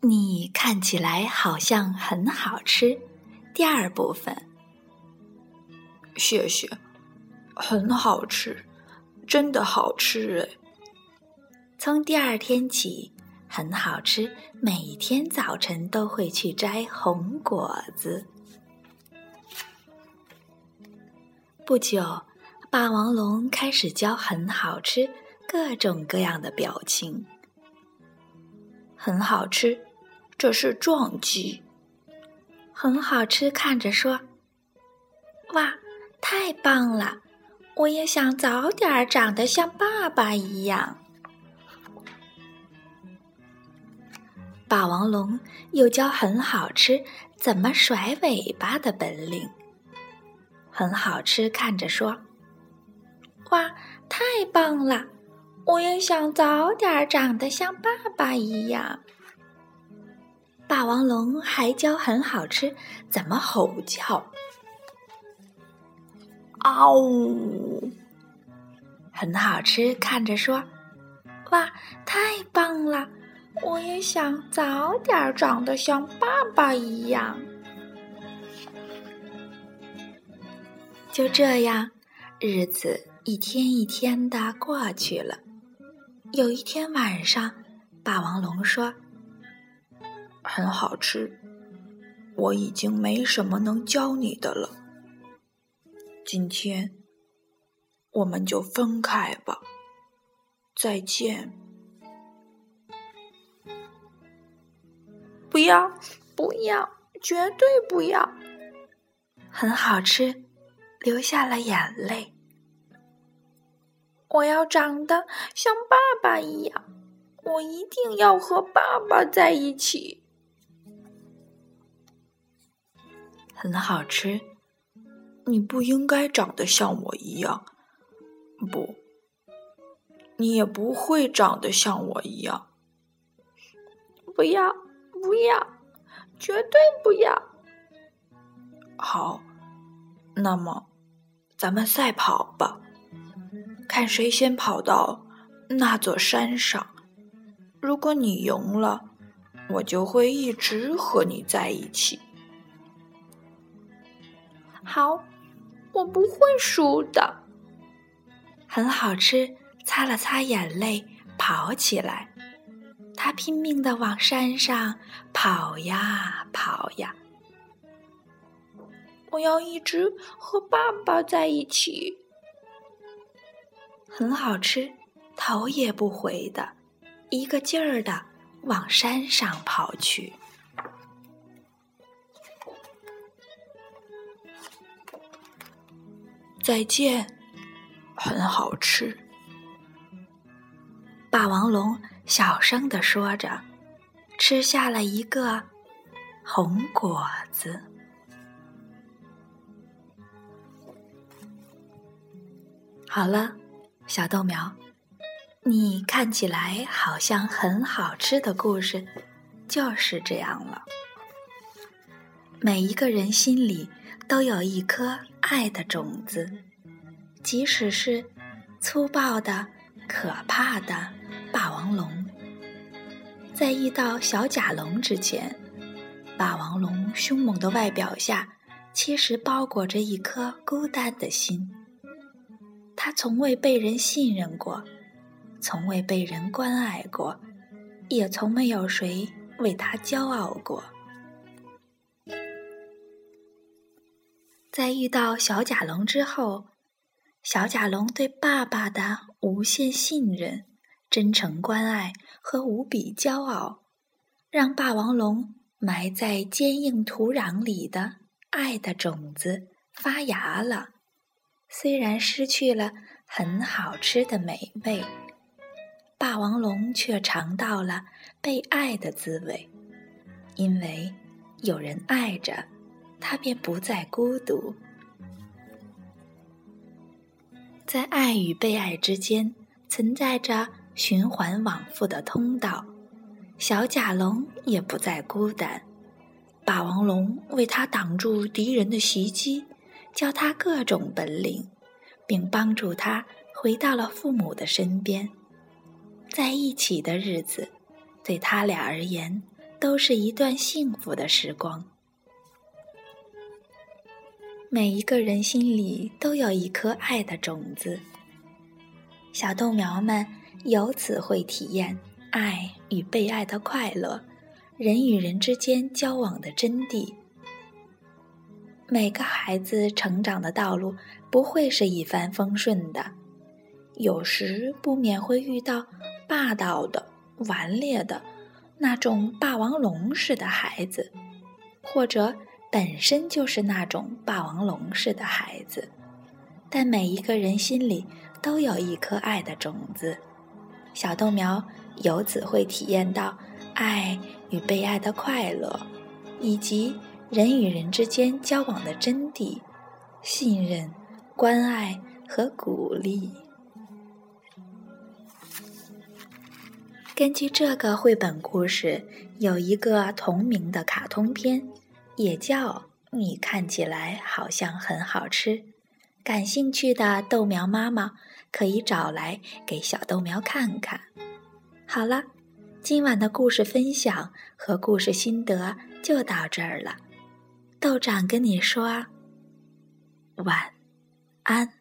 你看起来好像很好吃。第二部分，谢谢，很好吃，真的好吃哎。从第二天起，很好吃，每天早晨都会去摘红果子。不久，霸王龙开始教很好吃各种各样的表情。很好吃，这是撞击。很好吃，看着说：“哇，太棒了！我也想早点长得像爸爸一样。”霸王龙又教很好吃怎么甩尾巴的本领。很好吃，看着说：“哇，太棒了！”我也想早点长得像爸爸一样。霸王龙还教很好吃，怎么吼叫？嗷呜！很好吃，看着说：“哇，太棒了！我也想早点长得像爸爸一样。”就这样，日子一天一天的过去了。有一天晚上，霸王龙说：“很好吃，我已经没什么能教你的了。今天我们就分开吧，再见。”不要，不要，绝对不要！很好吃，流下了眼泪。我要长得像爸爸一样，我一定要和爸爸在一起。很好吃，你不应该长得像我一样，不，你也不会长得像我一样。不要，不要，绝对不要！好，那么咱们赛跑吧。看谁先跑到那座山上。如果你赢了，我就会一直和你在一起。好，我不会输的。很好吃，擦了擦眼泪，跑起来。他拼命的往山上跑呀跑呀。我要一直和爸爸在一起。很好吃，头也不回的，一个劲儿的往山上跑去。再见，很好吃。霸王龙小声的说着，吃下了一个红果子。好了。小豆苗，你看起来好像很好吃的故事，就是这样了。每一个人心里都有一颗爱的种子，即使是粗暴的、可怕的霸王龙，在遇到小甲龙之前，霸王龙凶猛的外表下，其实包裹着一颗孤单的心。他从未被人信任过，从未被人关爱过，也从没有谁为他骄傲过。在遇到小甲龙之后，小甲龙对爸爸的无限信任、真诚关爱和无比骄傲，让霸王龙埋在坚硬土壤里的爱的种子发芽了。虽然失去了很好吃的美味，霸王龙却尝到了被爱的滋味。因为有人爱着，他便不再孤独。在爱与被爱之间，存在着循环往复的通道。小甲龙也不再孤单，霸王龙为他挡住敌人的袭击。教他各种本领，并帮助他回到了父母的身边。在一起的日子，对他俩而言都是一段幸福的时光。每一个人心里都有一颗爱的种子，小豆苗们由此会体验爱与被爱的快乐，人与人之间交往的真谛。每个孩子成长的道路不会是一帆风顺的，有时不免会遇到霸道的、顽劣的那种霸王龙似的孩子，或者本身就是那种霸王龙似的孩子。但每一个人心里都有一颗爱的种子，小豆苗由此会体验到爱与被爱的快乐，以及。人与人之间交往的真谛：信任、关爱和鼓励。根据这个绘本故事，有一个同名的卡通片，也叫《你看起来好像很好吃》。感兴趣的豆苗妈妈可以找来给小豆苗看看。好了，今晚的故事分享和故事心得就到这儿了。豆长跟你说晚安。